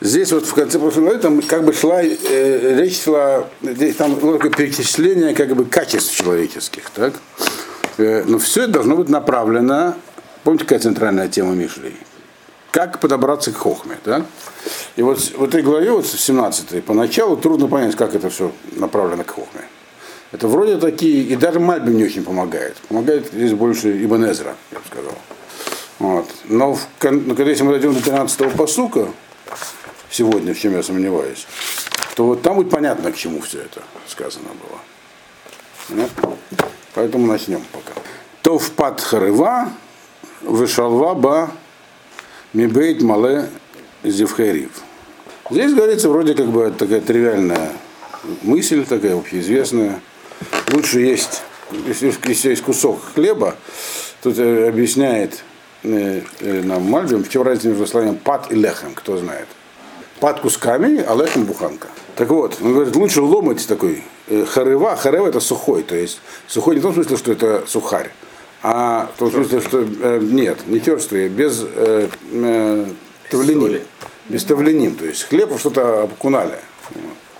Здесь вот в конце прошлой главы там как бы шла, э, речь шла, здесь там было такое перечисление как бы качеств человеческих, так? Э, но все это должно быть направлено, помните, какая центральная тема Мишли? Как подобраться к хохме, так? И вот в этой главе, вот в 17 поначалу трудно понять, как это все направлено к хохме. Это вроде такие, и даже Мальбим не очень помогает. Помогает здесь больше Ибн Эзра, я бы сказал. Вот. Но, в, но когда если мы дойдем до 13-го посука, сегодня, в чем я сомневаюсь, то вот там будет понятно, к чему все это сказано было. Понятно? Поэтому начнем пока. То в пад харыва, вышалва ба мибейт мале зевхерив. Здесь говорится вроде как бы такая тривиальная мысль, такая общеизвестная. Лучше есть, если, если есть кусок хлеба, тут объясняет э, э, нам Мальбим, в чем разница между словами пад и лехем, кто знает. Пад кусками, а лехем буханка. Так вот, он говорит, лучше ломать такой харева. Харева это сухой, то есть сухой не в том смысле, что это сухарь, а в том смысле, что э, нет, не черствый, без э, э, тавленин. Без тавленин, то есть хлеб что-то окунали.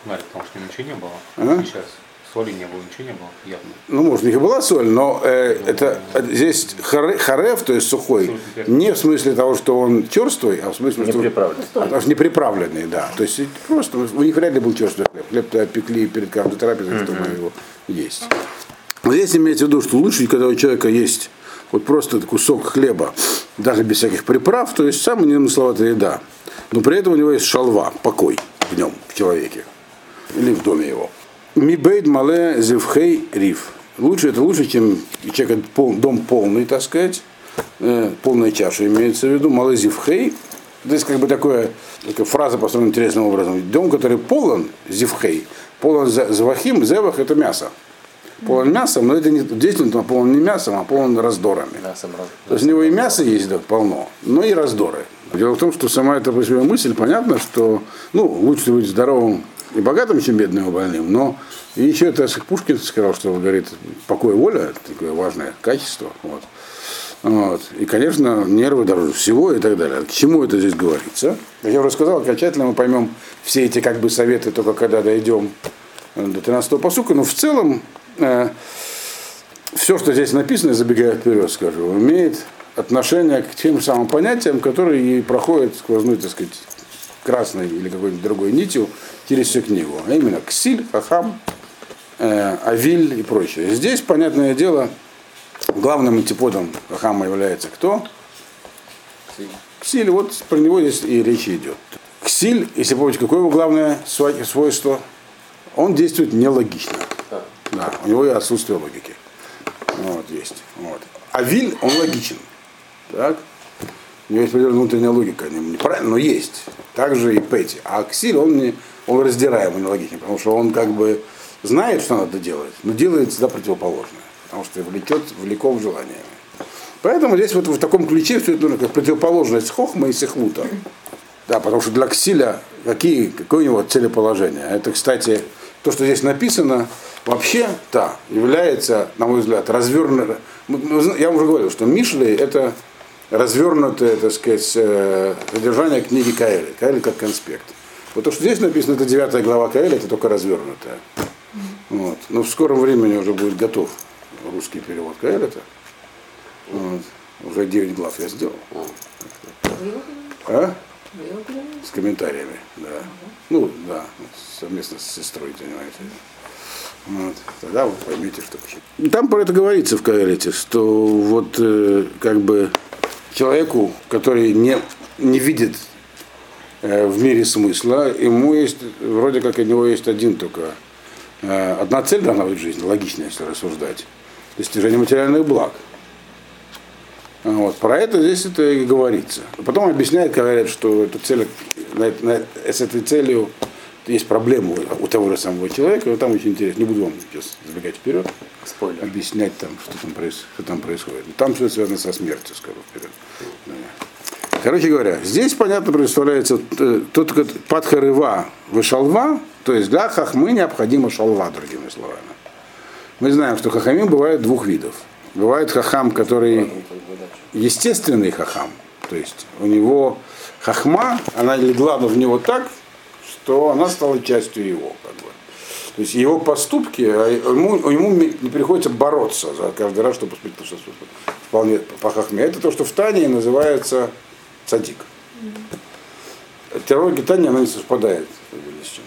Марик, потому что ничего не было. А? Сейчас соли не было, ничего не было, явно. Ну, может, у них и была соль, но э, ну, это да. здесь харе, харев, то есть сухой, не в смысле того, что он черствый, а в смысле, не что приправленный. А, не приправленный, да. То есть просто у них вряд ли был черствый хлеб. Хлеб-то пекли перед каждой трапезой, mm-hmm. чтобы его есть. Но здесь имеется в виду, что лучше, когда у человека есть вот просто кусок хлеба, даже без всяких приправ, то есть самая незамысловатая еда. Но при этом у него есть шалва, покой в нем, в человеке или в доме его. Мибейд мале зевхей риф. Лучше это лучше, чем человек пол, дом полный, так сказать, э, полная чаша имеется в виду, мале зевхей. Здесь как бы такое, такая фраза построена интересным образом. Дом, который полон зевхей, полон завахим, зевах это мясо. Полон мясом, но это не, действительно полон не мясом, а полон раздорами. Мясом, То есть у него и мясо есть да, полно, но и раздоры. Дело в том, что сама эта мысль, понятно, что ну, лучше быть здоровым и богатым, чем бедным и больным, но и еще это Пушкин сказал, что говорит, покой воля, такое важное качество. Вот. Вот. И, конечно, нервы дороже всего и так далее. К чему это здесь говорится? Я уже сказал, окончательно мы поймем все эти как бы советы только когда дойдем до 13 посука, но в целом э, все, что здесь написано, забегая вперед, скажу, имеет отношение к тем самым понятиям, которые и проходят сквозной, так сказать, красной или какой-нибудь другой нитью всю книгу. А именно Ксиль, Хахам, э, Авиль и прочее. Здесь, понятное дело, главным антиподом Хахама является кто? Ксиль. Вот про него здесь и речь идет. Ксиль, если помните, какое его главное свойство? Он действует нелогично. Да, у него и отсутствие логики. Вот, есть. Вот. Авиль, он логичен. Так? У него есть определенная внутренняя логика, неправильно, но есть. Также и Пэти. А Аксиль, он, не, он раздираемый логичный, потому что он как бы знает, что надо делать, но делает всегда противоположное, потому что влечет, влеком желаниями. Поэтому здесь вот в таком ключе все это как противоположность хохма и сехлута. Да, потому что для Ксиля какие, какое у него целеположение? Это, кстати, то, что здесь написано, вообще, да, является, на мой взгляд, развернуто. Я уже говорил, что Мишли это развернутое, так сказать, э, содержание книги Каэли. Каэли как конспект. Вот то, что здесь написано, это девятая глава Каэли, это только развернутая. Вот. Но в скором времени уже будет готов русский перевод Каэля-то. Вот. Уже 9 глав я сделал. А? С комментариями, да. Ну, да, совместно с сестрой, понимаете. Вот. Тогда вы поймете, что Там про это говорится в Каэлите, что вот э, как бы человеку, который не, не видит в мире смысла, ему есть, вроде как у него есть один только, э, одна цель должна быть в жизни, логично, если рассуждать, достижение материальных благ. Вот. Про это здесь это и говорится. Потом объясняет, говорят, что эту цель, на, на, с этой целью есть проблема у, того же самого человека, но там очень интересно, не буду вам сейчас забегать вперед, Спойлер. объяснять там, что там, что там происходит. Там все связано со смертью, скажу вперед. Короче говоря, здесь, понятно, представляется э, тот подхарыва вышалва, то есть для хахмы необходима шалва, другими словами. Мы знаем, что хахамим бывает двух видов. Бывает хахам, который естественный хахам, То есть у него хахма, она легла в него так, что она стала частью его. Как бы. То есть его поступки, а ему, ему не приходится бороться за каждый раз, чтобы успеть что вполне по хахме. Это то, что в Тане называется цадик. Терминология Тани, она не совпадает с чем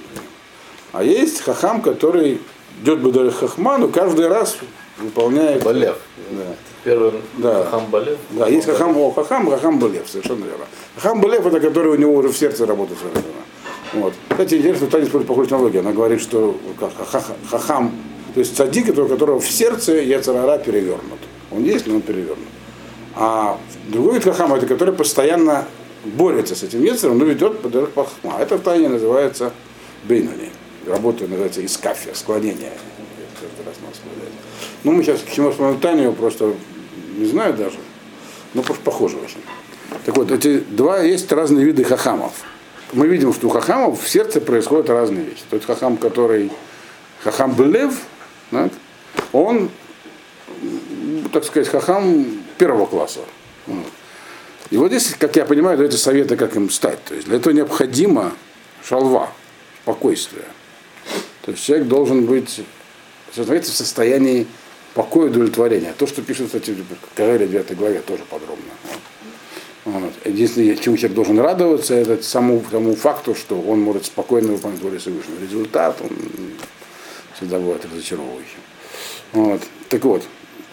А есть хахам, который идет бы даже хахма, но каждый раз выполняет... Балев. Да. Первый Да. хахам Балев. Да, есть хахам, о, хахам, хахам Балев, совершенно верно. Хахам Балев это который у него уже в сердце работает совершенно. Вот. Кстати, интересно, Таня использует похожую технологию. Она говорит, что как, хахам, то есть цадик, у которого в сердце яцерара перевернут. Он есть, но он перевернут. А другой вид хахама, это который постоянно борется с этим яцером, но ведет по дорог хахма. Это в Тане называется бейнани. Работа называется искафия, склонение. Ну, мы сейчас к чему вспомним Таню, просто не знаю даже. Ну, просто похоже очень. Так вот, эти два есть разные виды хахамов. Мы видим, что у хахамов в сердце происходят разные вещи. Тот хахам, который хахам Белев, да, он, так сказать, хахам первого класса. И вот здесь, как я понимаю, даются советы, как им стать. То есть для этого необходимо шалва, спокойствие. То есть человек должен быть в состоянии покоя и удовлетворения. То, что пишет, кстати, в Каэле 9 главе, тоже подробно. Вот. Единственное, чему человек должен радоваться, это самому тому факту, что он может спокойно выполнять волю Всевышнего. Результат, он всегда бывает разочаровывающим. Вот. Так вот,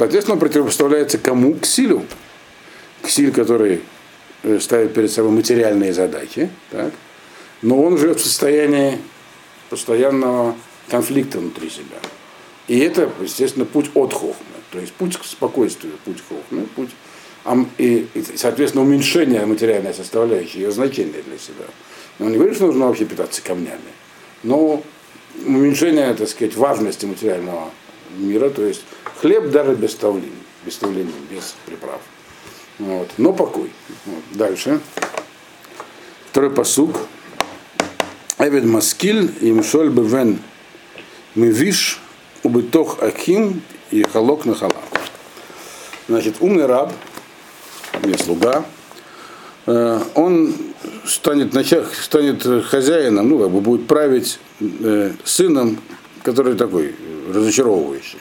соответственно, он противопоставляется кому? К силю. К силе, который э, ставит перед собой материальные задачи. Так? Но он живет в состоянии постоянного конфликта внутри себя. И это, естественно, путь от хохмы, то есть путь к спокойствию, путь к хохме, путь и, соответственно, уменьшение материальной составляющей, ее значения для себя. Но он не говорит, что нужно вообще питаться камнями, но уменьшение, так сказать, важности материального мира, то есть хлеб даже без тавлин, без тавлин, без приправ. Вот. Но покой. Вот. Дальше. Второй посук. Эвед Маскиль и Мшоль Бевен Мивиш Убытох Аким и Халок на Халак. Значит, умный раб, не слуга, э, он станет, нача- станет хозяином, ну, как бы будет править э, сыном, который такой разочаровывающий.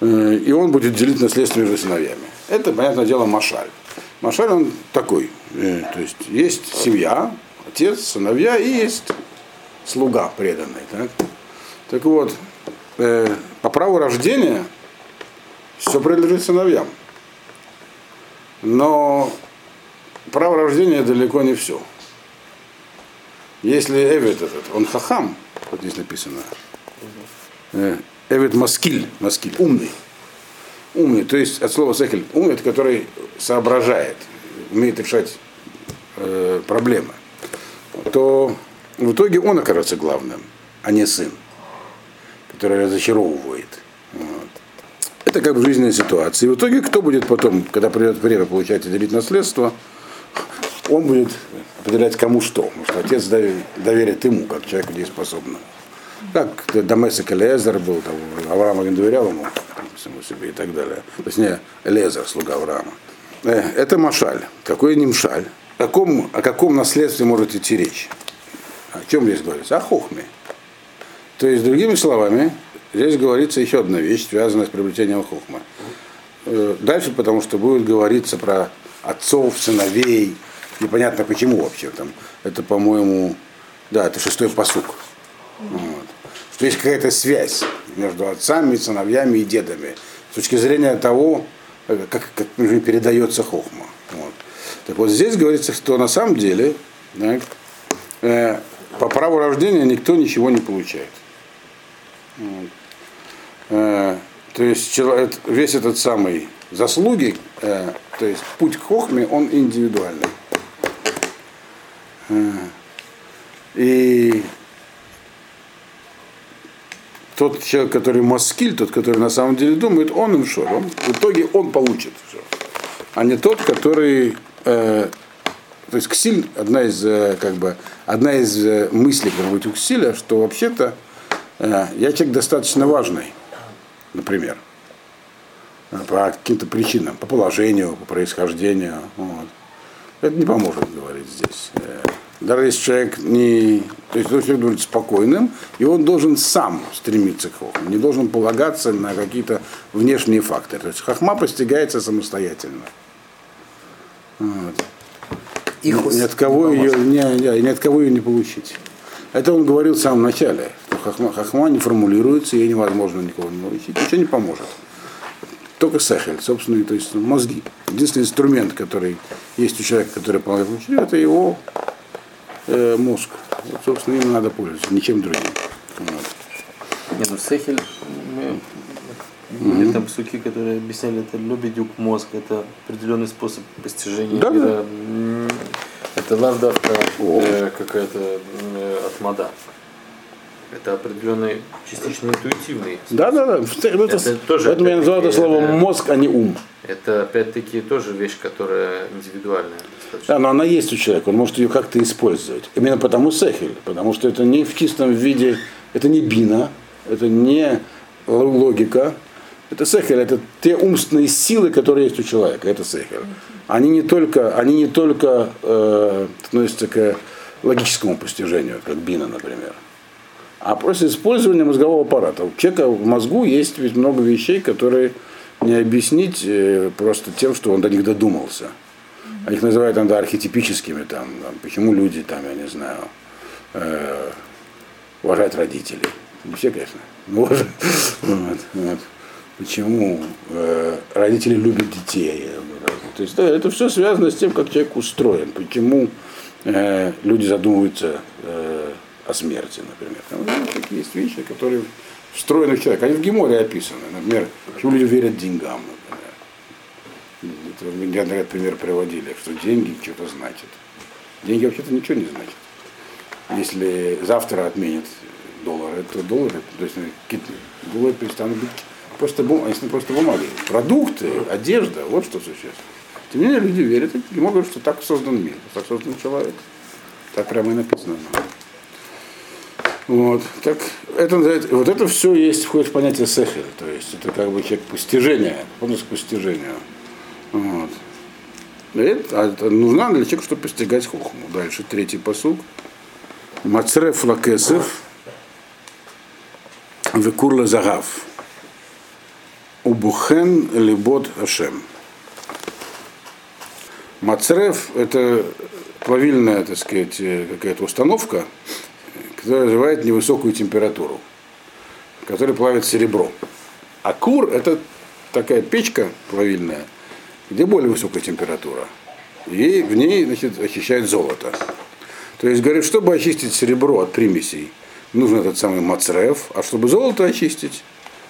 Э, И он будет делить наследство между сыновьями. Это, понятное дело, Машаль. Машаль он такой. э, То есть есть семья, отец, сыновья и есть слуга преданный. Так, так вот, э, по праву рождения все принадлежит сыновьям. Но право рождения далеко не все. Если Эвид этот, он хахам, вот здесь написано, Эвид маскиль, маскиль, умный. Умный, то есть от слова сехель, умный, это который соображает, умеет решать э, проблемы, то в итоге он окажется главным, а не сын, который разочаровывает. Вот. Это как бы жизненная ситуация. И в итоге кто будет потом, когда придет время получать и делить наследство, он будет определять кому что. Потому что отец доверит, доверит ему, как человеку дееспособному. Как Дамесик Элиезер был, там, Авраам не доверял ему, самому себе и так далее. То есть не Элиезер, слуга Авраама. Э, Это Машаль. Какой Нимшаль? О каком, о каком наследстве может идти речь? О чем здесь говорится? О хохме. То есть, другими словами, здесь говорится еще одна вещь, связанная с приобретением хохма. Э, Дальше, потому что будет говориться про отцов, сыновей, непонятно почему вообще там. Это, по-моему, да, это шестой посук. Вот. Что есть какая-то связь между отцами, сыновьями и дедами. С точки зрения того, э, как, как передается хохма. Вот. Так вот здесь говорится, что на самом деле так, э, по праву рождения никто ничего не получает. Вот. Э, то есть чело- весь этот самый заслуги, э, то есть путь к хохме, он индивидуальный. Э, И тот человек, который маскиль, тот, который на самом деле думает, он им шор. Он, в итоге он получит все. А не тот, который э, то есть ксиль, одна из, э, как бы, одна из э, мыслей, которая будет у ксиля, что вообще-то э, я человек достаточно важный, например, э, по каким-то причинам, по положению, по происхождению. Вот. Это не поможет говорить здесь. Даже если человек не... То есть человек должен быть спокойным, и он должен сам стремиться к хохму, не должен полагаться на какие-то внешние факторы. То есть хохма постигается самостоятельно. Вот. И ни от кого ее не, не, ни от кого ее не получить. Это он говорил в самом начале. Что хохма, хохма не формулируется, ей невозможно никого не научить, ничего не поможет. Только сахель, собственно, то есть мозги. Единственный инструмент, который есть у человека, который помогает учить, это его э, мозг. Вот, собственно, им надо пользоваться, ничем другим. Вот. Нет, ну сехель, мы, mm-hmm. там суки, которые объясняли, это любидюк мозг, это определенный способ постижения да, мира. Это лавдавка э, какая-то э, отмада. Это определенный частично интуитивный. Да, да, да. Это, это тоже, поэтому я называю это слово мозг, а не ум. Это опять-таки тоже вещь, которая индивидуальная. Да, но она есть у человека, он может ее как-то использовать. Именно потому сехель, потому что это не в чистом виде, это не бина, это не логика, это сехель, это те умственные силы, которые есть у человека, это сехель. Они не только, они не только э, относятся к логическому постижению, как бина, например, а просто использование мозгового аппарата. У человека в мозгу есть ведь много вещей, которые не объяснить э, просто тем, что он до них додумался. А их называют иногда архетипическими, там, там, почему люди, там, я не знаю, э, уважают родителей. Не все, конечно, но вот. Почему э, родители любят детей. То есть это все связано с тем, как человек устроен, почему э, люди задумываются э, о смерти, например. Ну, такие есть вещи, которые встроены в человека. Они в Геморе описаны. Например, почему люди верят деньгам, например. Это неоднократно пример приводили, что деньги что-то значат. Деньги вообще-то ничего не значат. Если завтра отменят доллары, то доллары, то есть доллары перестанут быть просто, бум, если просто бумаги. Продукты, одежда, вот что существенно. Тем не менее, люди верят и могут, что так создан мир, так создан человек. Так прямо и написано. Вот. Так, это, вот это все есть, входит в понятие сехер, то есть это как бы человек постижения, полностью к постижению. А это нужна для человека, чтобы постигать хохму. Дальше третий посуг. Мацреф лакесев векурла загав. Убухен либот ашем. Мацреф – это плавильная, так сказать, какая-то установка, которая развивает невысокую температуру, которая плавит серебро. А кур – это такая печка плавильная, где более высокая температура. И в ней значит, очищает золото. То есть, говорит, чтобы очистить серебро от примесей, нужен этот самый мацрев, а чтобы золото очистить,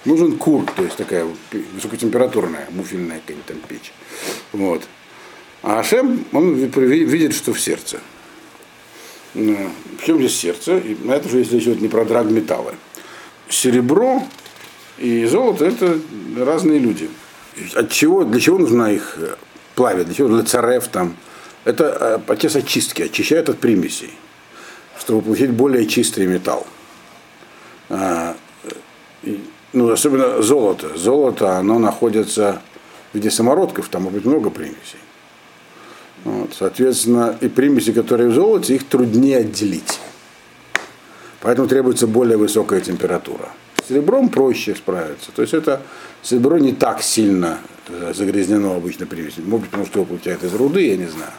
нужен кур, то есть такая высокотемпературная муфельная какая-нибудь там печь. Вот. А Ашем, он видит, что в сердце. Ну, в чем здесь сердце? И на это же если идет не про драгметаллы. Серебро и золото это разные люди. От чего, для чего нужна их э, плавить, для чего для царев там. Это э, процесс очистки, очищают от примесей, чтобы получить более чистый металл. А, ну, особенно золото. Золото, оно находится в виде самородков, там может быть много примесей. Вот, соответственно, и примеси, которые в золоте, их труднее отделить. Поэтому требуется более высокая температура. С серебром проще справиться. То есть это серебро не так сильно э, загрязнено обычно примесью. Может быть, потому что его получают из руды, я не знаю.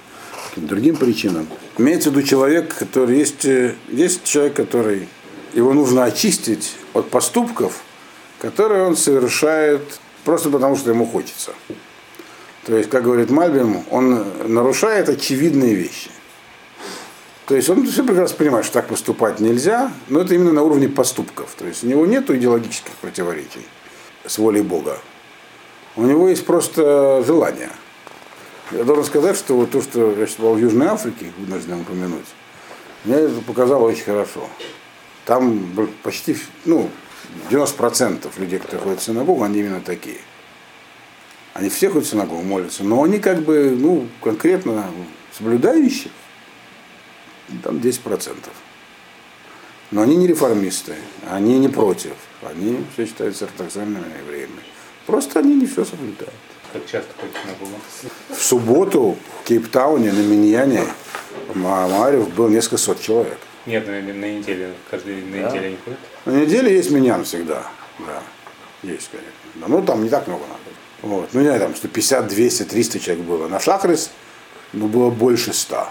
Каким другим причинам. Имеется в виду человек, который есть, э, есть человек, который его нужно очистить от поступков, которые он совершает просто потому, что ему хочется. То есть, как говорит Мальбим, он нарушает очевидные вещи. То есть он все прекрасно понимает, что так поступать нельзя, но это именно на уровне поступков. То есть у него нет идеологических противоречий с волей Бога. У него есть просто желание. Я должен сказать, что вот то, что я был в Южной Африке, вынужден упомянуть, мне это показало очень хорошо. Там почти, ну, 90% людей, которые ходят в синагогу, они именно такие. Они все ходят в синагогу, молятся, но они как бы, ну, конкретно соблюдающие, там 10%. Но они не реформисты, они не против, они все считаются ортодоксальными евреями. Просто они не все соблюдают. как часто ходите на Гугл? В субботу в Кейптауне на Миньяне Маарев был несколько сот человек. Нет, на, на неделю. Каждый на неделю они ходят. На неделе есть Миньян всегда. Да, есть, конечно. Да, ну, там не так много надо. Вот. Ну, не знаю, там 150, 200, 300 человек было. На Шахрис ну, было больше 100.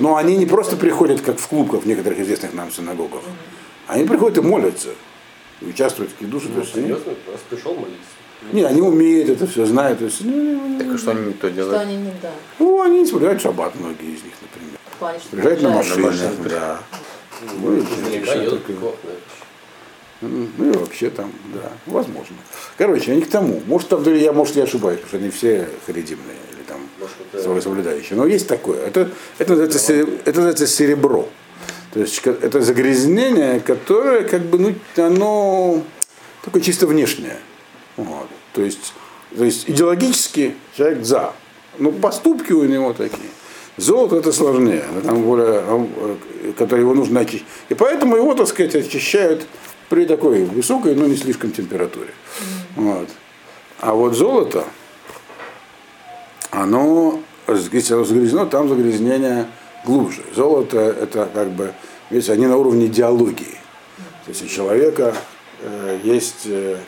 Но они не просто приходят, как в клуб, как в некоторых известных нам синагогах. Они приходят и молятся. И участвуют в есть они- Серьезно? Раз пришел молиться. не, они умеют это все, знают. То есть, ну, Так что они не то Что делают? они не да. ну, они не соблюдают шаббат, многие из них, например. Плане, что Приезжают на машинах, да. Ну. Ну и вообще там, да, возможно. Короче, они к тому. Может, там, я, может, я ошибаюсь, потому что они все харидимные это соблюдающие. Но есть такое. Это, это, называется, это называется серебро. То есть это загрязнение, которое как бы, ну, оно такое чисто внешнее. Вот. То есть, то есть идеологически человек за. Но поступки у него такие. Золото это сложнее, оно там более, э, которое его нужно очистить. И поэтому его, так сказать, очищают при такой высокой, но не слишком температуре. Вот. А вот золото, оно, если оно загрязнено, там загрязнение глубже. Золото это как бы, видите, они на уровне идеологии. То есть у человека э, есть э,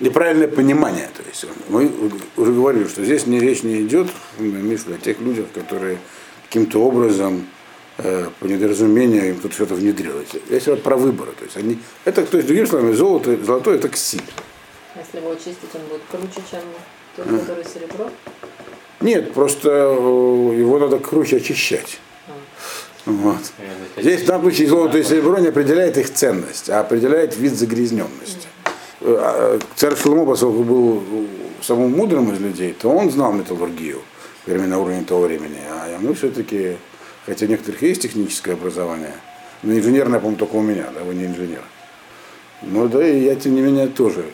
неправильное понимание. То есть мы уже говорили, что здесь не речь не идет, виду о тех людях, которые каким-то образом э, по недоразумению им тут что-то внедрило. Здесь вот про выборы. То есть они, это, то есть, другими словами, золото, золотое это ксиль. Если его очистить, он будет круче, чем тот, который серебро. Нет, просто э, его надо круче очищать. Вот. Здесь в данном случае золото и серебро не определяет их ценность, а определяет вид загрязненности. Э, а, Царь Шломо, поскольку был самым мудрым из людей, то он знал металлургию, вернее, на уровне того времени. А мы все-таки, хотя у некоторых есть техническое образование, но инженерное, по-моему, только у меня, да, вы не инженер. Ну да, и я, тем не менее, тоже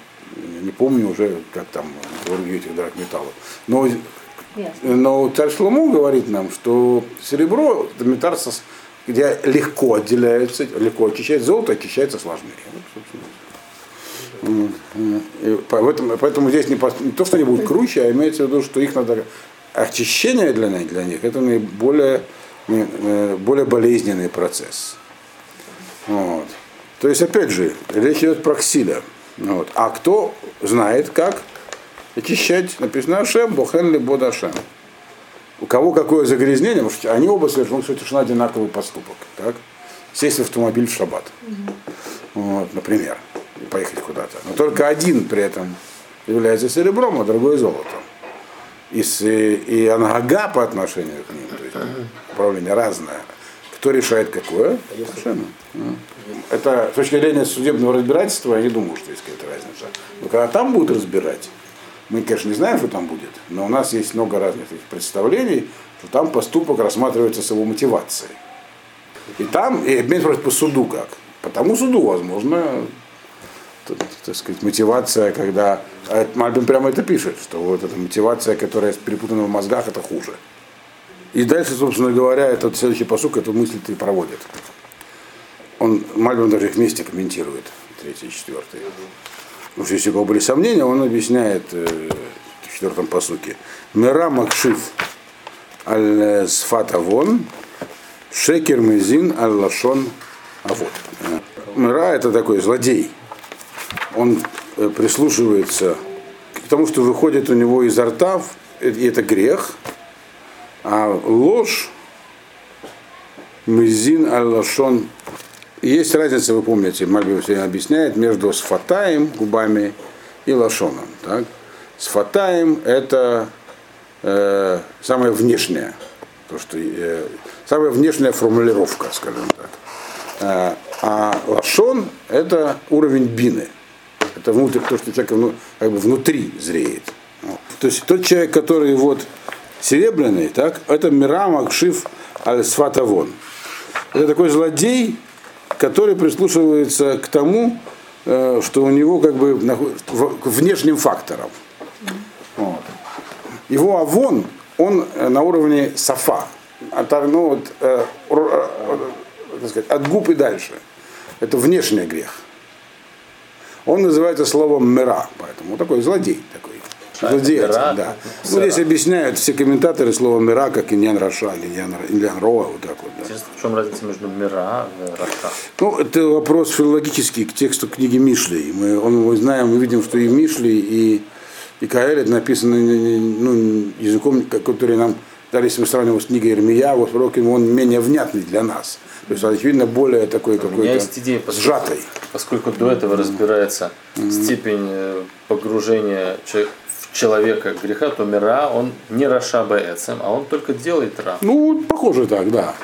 не помню уже, как там металлургию этих драгметаллов. Но. Но царь Шломо говорит нам, что серебро со- где легко отделяется, легко очищается, золото очищается сложнее. Поэтому, поэтому здесь не, не то, что они будут круче, а имеется в виду, что их надо очищение для них, для них это наиболее э, более болезненный процесс. Вот. То есть, опять же, речь идет про ксиля. Вот. А кто знает, как очищать? Написано Ашем, Бохен ли Bod Ашем. У кого какое загрязнение, потому что они оба совершили совершенно одинаковый поступок. Так? Сесть в автомобиль в шаббат. Вот, например. И поехать куда-то. Но только один при этом является серебром, а другой золотом. И, с, и ангага по отношению к ним, то есть управление разное. Кто решает какое? Совершенно. Это с точки зрения судебного разбирательства, я не думаю, что есть какая-то разница. Но когда там будут разбирать, мы, конечно, не знаем, что там будет, но у нас есть много разных представлений, что там поступок рассматривается с его мотивацией. И там, и обмен по суду как. По тому суду, возможно, так сказать, мотивация, когда а Мальбин прямо это пишет, что вот эта мотивация, которая перепутана в мозгах, это хуже. И дальше, собственно говоря, этот следующий посук эту мысль и проводит. Он, Мальбин даже их вместе комментирует, третий и четвертый. Потому если у кого были сомнения, он объясняет э, в четвертом посуке. Мира Макшив аль сфат авон, шекер мезин аль лашон авод. Мира это такой злодей. Он э, прислушивается к тому, что выходит у него изо рта, и это грех, а ложь мезин аль лашон есть разница, вы помните, Мальби все время объясняет, между сфатаем, губами, и лашоном. Так? Сфатаем – это э, самое внешнее, то, что, э, самая внешняя формулировка, скажем так. Э, а лашон – это уровень бины. Это внутрь, то, что человек вну- как бы внутри зреет. Вот. То есть тот человек, который вот серебряный, так, это Мирам Акшив Аль-Сфатавон. Это такой злодей, который прислушивается к тому, э, что у него как бы к внешним факторам. Вот. Его авон, он э, на уровне сафа, от, ну, вот, э, сказать, от губ и дальше. Это внешний грех. Он называется словом мера, поэтому такой злодей такой. Злодеятель, Мира, да. Ну, здесь объясняют все комментаторы слово мира, как Иньян Раша, или Иньян, Иньян Роа, вот так вот. Да. Интересно, в чем разница между מרע и רשע? Ну, это вопрос филологический к тексту книги Мишли. Мы, он, мы знаем, мы видим, что и Мишли, и, и Коэлет написано ну, языком, который нам, даже если мы сравниваем с книгой Ирмия, вот пророком, он менее внятный для нас. То есть, очевидно, более такой У меня какой-то есть идея, поскольку, сжатый. поскольку до этого разбирается степень э, погружения че- в человека греха, то מרע, он не רשע בעצם, а он только делает Ра. Ну, похоже так, да.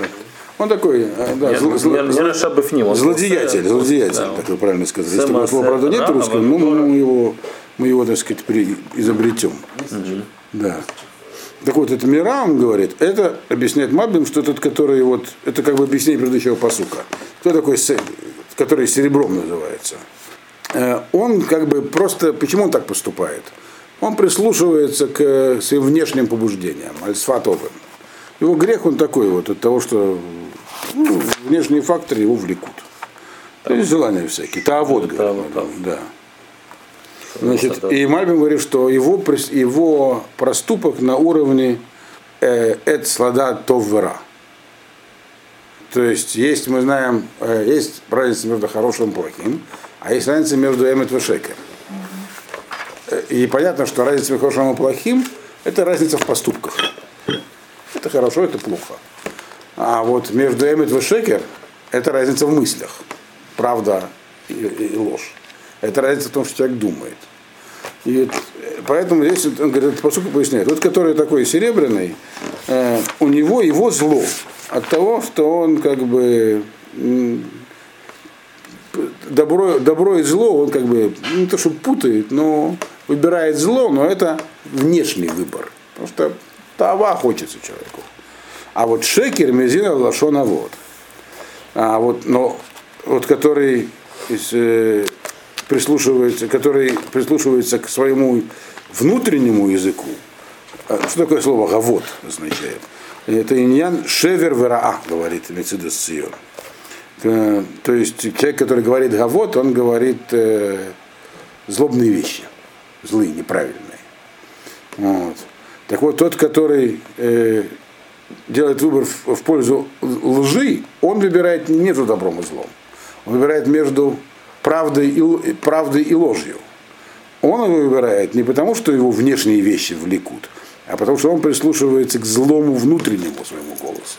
Он такой, э, да, зл- зл- он злодеятель, злодеятель, да, так вы правильно. Сэма Если такого слова, правда, нет русском, а ну, вот мы его, мы его, так сказать, при, изобретем. Да. Так вот, это Мирам говорит, это объясняет Мабим, что тот, который вот, это как бы объяснение предыдущего посука. Кто такой, который серебром называется? Э, Он как бы просто, почему он так поступает? Он прислушивается к э, своим внешним побуждениям, альсфатовым. Его грех он такой вот от того, что ну, внешние факторы его влекут. То есть желания всякие. Таавод, говорит, Таавод, да. Значит, и Мальбим говорит, что его, его проступок на уровне э, эт слада товвера. То есть есть, мы знаем, э, есть разница между хорошим и плохим, а есть разница между эмет и шекер. И понятно, что разница между хорошим и плохим – это разница в поступках. Это хорошо, это плохо. А вот между эмет и шекер – это разница в мыслях. Правда и, ложь. Это разница в том, что человек думает. И это- поэтому здесь он говорит, по сути поясняет, вот который такой серебряный, э, у него его зло от того, что он как бы добро, добро и зло, он как бы не то что путает, но выбирает зло, но это внешний выбор. Что тава хочется человеку. А вот шекер мезина лашона вот. А вот, но вот который из, э, прислушивается, который прислушивается к своему внутреннему языку. А Что такое слово гавот означает? Это иньян шевер вераа, говорит Мерседес Сион. Э, То есть человек, который говорит гавот, он говорит э, злобные вещи, злые, неправильные. Вот. Так вот, тот, который э, делает выбор в, в пользу лжи, он выбирает не между добром и злом. Он выбирает между правдой и, правдой и ложью. Он его выбирает не потому, что его внешние вещи влекут, а потому что он прислушивается к злому внутреннему своему голосу.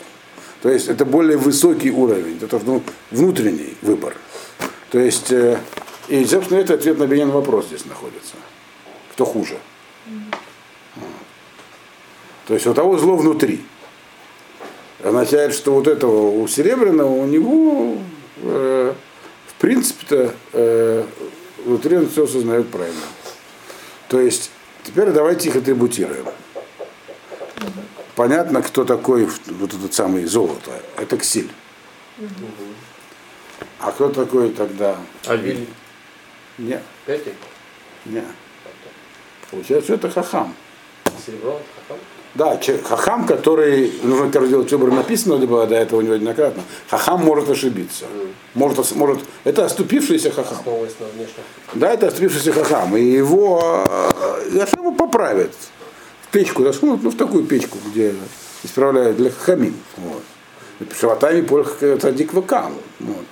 То есть это более высокий уровень, это ну, внутренний выбор. То есть, э, и, собственно, это ответ на Бенин вопрос здесь находится. Кто хуже? То есть у того зло внутри. Означает, что вот этого у Серебряного, у него, э, в принципе-то, э, внутри он все осознает правильно. То есть, теперь давайте их атрибутируем. Понятно, кто такой вот этот самый золото. Это ксиль. А кто такой тогда? Авиль. Не, Пятый? не. Получается, это хахам. Серебро? Хахам? Да, хахам, который, нужно каждый делать выбор, написано либо до этого у него неоднократно, хахам может ошибиться. Может, может, это оступившийся хахам. Да, это оступившийся хахам. И его, э, Хашем его поправит. В печку засунут, ну, в такую печку, где исправляют для хахамим. Вот. Шаватами польх цадик вакам. Вот.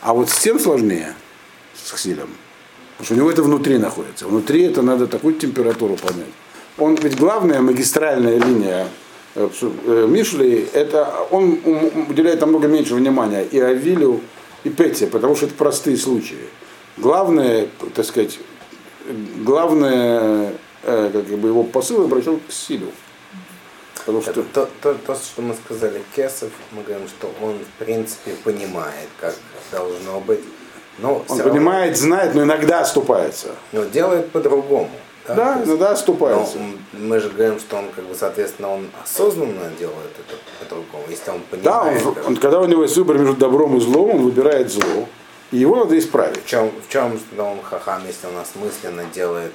А вот с тем сложнее, с хсилем. Потому что у него это внутри находится. Внутри это надо такую температуру понять. Он ведь главная магистральная линия э, э, Мишли, это он уделяет намного меньше внимания и Авилю, и Пете, потому что это простые случаи. Главное, так сказать, главное, э, как бы его посыл обращен к силу. Потому что то, то, то, что мы сказали, Кесов, мы говорим, что он в принципе понимает, как должно быть, но, он всё равно- понимает, знает, но иногда оступается. но делает по-другому. Да, То есть, иногда но оступается. м, мы же говорим, что он, как бы, соответственно, он осознанно делает это по-другому, если он Да, понимает. он, как- он- когда у него есть выбор между добром и злом, он выбирает зло. И его надо исправить. в чем, в чем тогда он хахам, если он осмысленно делает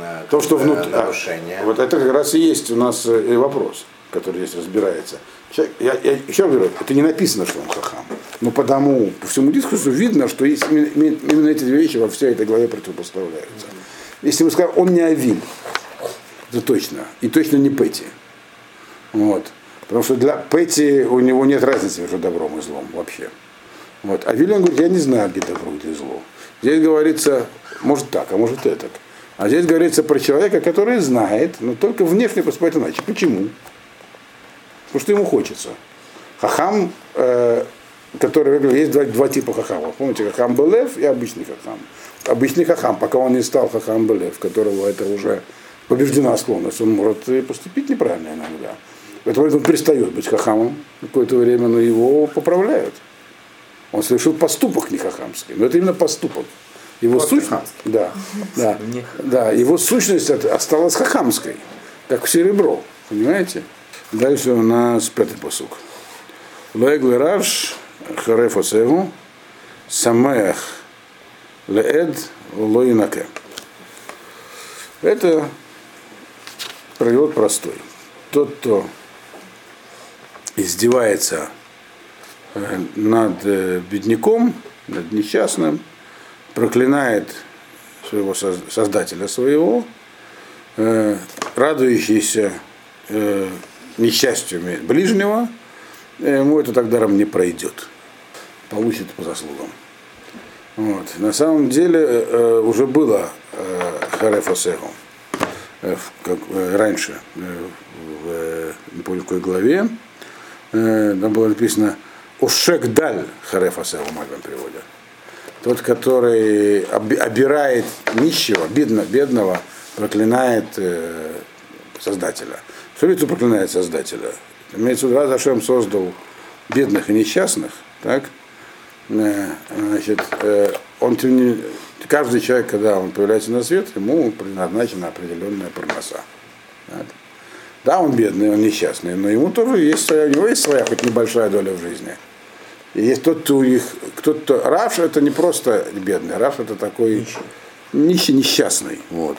э, То, что э, внутри. нарушение? Вот это как раз и есть у нас э, вопрос, который здесь разбирается. Человек, я, я еще раз говорю, это не написано, что он хахам. Но потому, по всему дискурсу видно, что есть именно, эти две вещи во всей этой главе противопоставляются. Если мы скажем, он не авин, Это точно. И точно не Пэти. Вот. Потому что для Пэти у него нет разницы между добром и злом вообще. Вот. А Вильям говорит, я не знаю, где добро, где зло. Здесь говорится, может так, а может это. А здесь говорится про человека, который знает, но только внешне поступает иначе. Почему? Потому что ему хочется. Хахам, э, который есть два, два типа хахамов. Помните, хахам Белев и обычный хахам. Обычный хахам, пока он не стал хахам Белев, которого это уже побеждена склонность, он может и поступить неправильно иногда. Поэтому он перестает быть хахамом какое-то время, но его поправляют. Он совершил поступок не хахамский, но это именно поступок. Его Вот сущность, да, да, да, его сущность осталась хахамской, как серебро, понимаете? Дальше у нас пятый посук. Легли раш хареф осеву самех леэд лоинаке. Это перевод простой. Тот, кто издевается э, над э, бедняком, над несчастным, проклинает своего соз- создателя своего, э, радующийся несчастью ближнего, ему это так даром не пройдет. Получит по заслугам. Вот. На самом деле э, уже было э, Хареф Осеху, э, как, э, раньше, э, в, э, какой главе, э, там было написано Ушек Даль Хареф Осеху в моем переводе. Тот, который оби- обирает нищего, бедно, бедного, проклинает э, Создателя. Что имеется в виду проклинает Создателя? Имеется в виду, раз Ашем создал бедных и несчастных, так, Э, значит, э, он каждый человек, когда он появляется на свет, ему предназначена определенная парноса. Так. Да, он бедный, он несчастный, но ему тоже есть своя, у него есть своя хоть небольшая доля в жизни. И есть тот, кто у них, кто-то, Раф это не просто бедный, Раф это такой нищий, несчастный. Вот.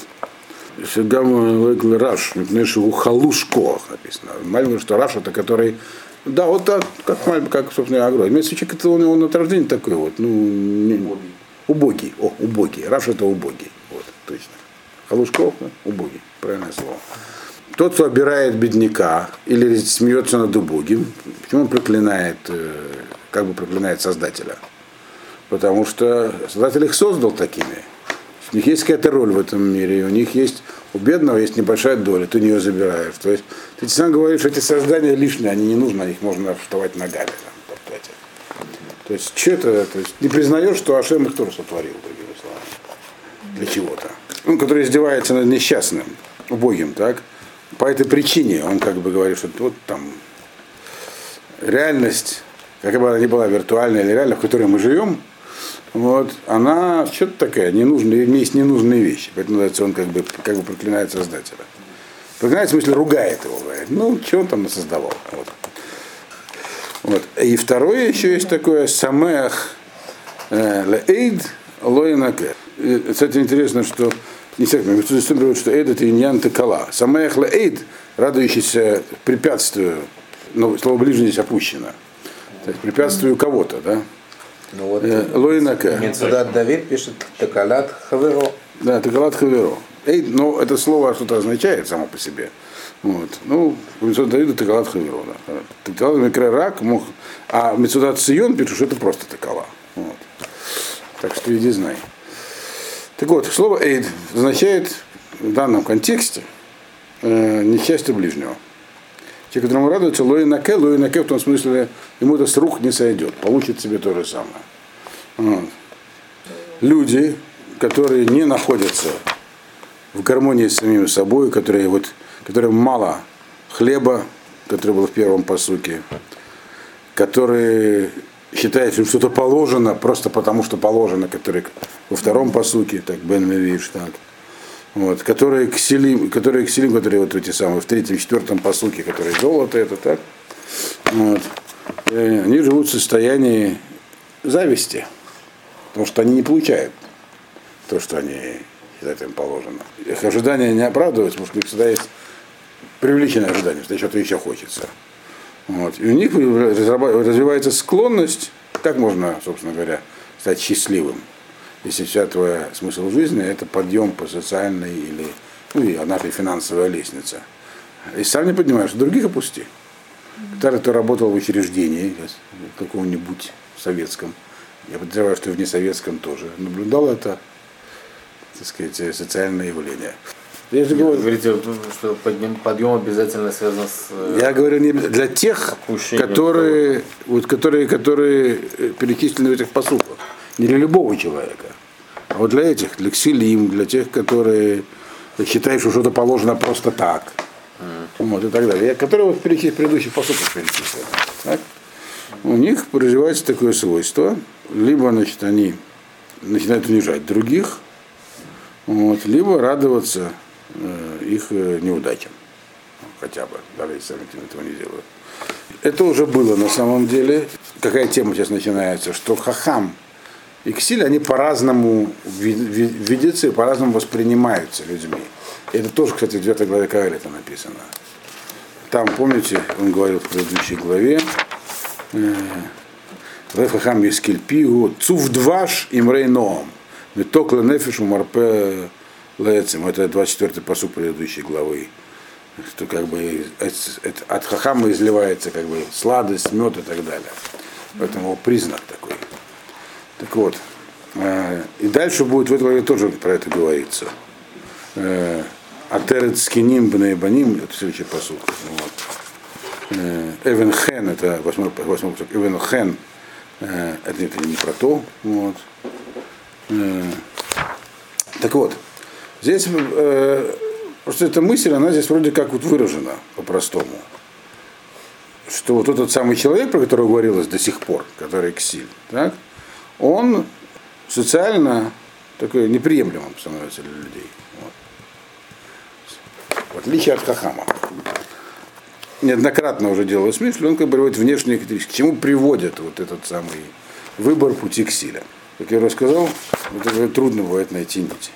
Легл Раш, у Халушко написано. Маленький, что Раш это который да, вот так, как, как собственно, Агро. Имеется в виду, это он, он от рождения такой вот, ну, не- убогий. О, убогий. Раш это убогий. Вот, точно. Халушков, да? убогий. Правильное слово. Тот, кто обирает бедняка или смеется над убогим, почему он проклинает, э, как бы проклинает Создателя? Потому что Создатель их создал такими. У них есть какая-то роль в этом мире, у них есть, у бедного есть небольшая доля, ты нее забираешь. То есть ты сам говоришь, что эти создания лишние, они не нужны, их можно вставать ногами. Там. То есть что это, то есть не признаешь, что Ашем их тоже сотворил, другими словами, для чего-то. Он, который издевается над несчастным, убогим, так, по этой причине он как бы говорит, что вот там реальность, как бы она ни была виртуальная или реальная, в которой мы живем, вот, она что-то такая, ненужная, есть ненужные вещи. Поэтому называется, он как бы, как бы проклинает Создателя. Проклинает, в смысле, ругает его, говорит. Ну, что он там создавал. Вот. Вот. И второе еще есть такое самех э, леэйд лоинаке. Кстати, интересно, что не Иисус говорит, что эйд это иньян текала. Самех леэйд, радующийся препятствию, но слово ближний здесь опущено. Препятствию кого-то, да? Ну вот Э, Лоинаке. Мецудат Давид пишет Такалат Хаверо. Да, Текалат Хаверо. Эй, но это слово что-то означает само по себе. Вот. Ну, Мецудат Давида Текалат Хаверо. Да. Текалат Микрерак мог. А Мецудат Сион пишет, что это просто Текала. Вот. Так что иди знай. Так вот, слово эйд означает в данном контексте э, несчастье ближнего. Те, которому радуются, лоинаке, лоинаке в том смысле, ему это с рук не сойдет, получит себе то же самое. Вот. Люди, которые не находятся в гармонии с самим собой, которые вот, которым мало хлеба, который был в первом посуке, которые считают, что им что-то положено, просто потому что положено, которые во втором посуке, так Бен Левиш, так. Вот, которые к селим, которые к селим, которые вот эти самые в третьем, четвертом посуке, которые золото, это так. Вот. Они живут в состоянии зависти, потому что они не получают то, что они считают им положено. Их ожидания не оправдываются, потому что у них всегда есть привлеченное ожидание, что что-то еще хочется. Вот. И у них развивается склонность, как можно, собственно говоря, стать счастливым, если вся твоя смысл жизни это подъем по социальной или ну и наша финансовая лестница. И сам не понимаешь, других опусти. Который кто работал в учреждении каком-нибудь советском, я подозреваю, что и в несоветском тоже, наблюдал это, так сказать, социальное явление. Я же говорю, говорите, что подъем, подъем обязательно связан с... э, я говорю не для тех, которые, вот, которые, которые перечислены в этих посылках. Не для любого человека. А вот для этих, для ксилим, для тех, которые считают, что что-то положено просто так. Вот, и так далее. Которые вот в предыдущих посылках перечислены. У них развивается такое свойство. Либо, значит, они начинают унижать других, вот, либо радоваться э, их э, неудачам хотя бы, даже если сами этого не делают. Это уже было на самом деле. Какая тема сейчас начинается, что хахам и ксиль, они по-разному ви- ви- видятся и по-разному воспринимаются людьми. Это тоже, кстати, в 9 главе Каэлита написано. Там, помните, он говорил в предыдущей главе, Лев хахам ескельпигу, цув дваш имрей ноам, меток ленефишу марпе лецем. Это 24-й посуд предыдущей главы что как бы от хахама изливается как бы сладость, мед и так далее. Поэтому признак такой. Так вот, э, и дальше будет в этой главе тоже про это говорится. Э, Атерет скиним бне баним, это следующий посуд. Вот. Э, Эвен хен, это восьмой, восьмой посуд. Эвен хен, это, это не про то. Вот. Так вот, здесь просто эта мысль, она здесь вроде как вот выражена по-простому. Что вот этот самый человек, про которого говорилось до сих пор, который Ксиль, так, он социально такой неприемлемым становится для людей. Вот. В отличие от Хахама. Неоднократно уже делалось мысль, он как бы приводит внешние характеристики. К чему приводит вот этот самый выбор пути Ксиля. Как я уже сказал, это трудно бывает найти нить.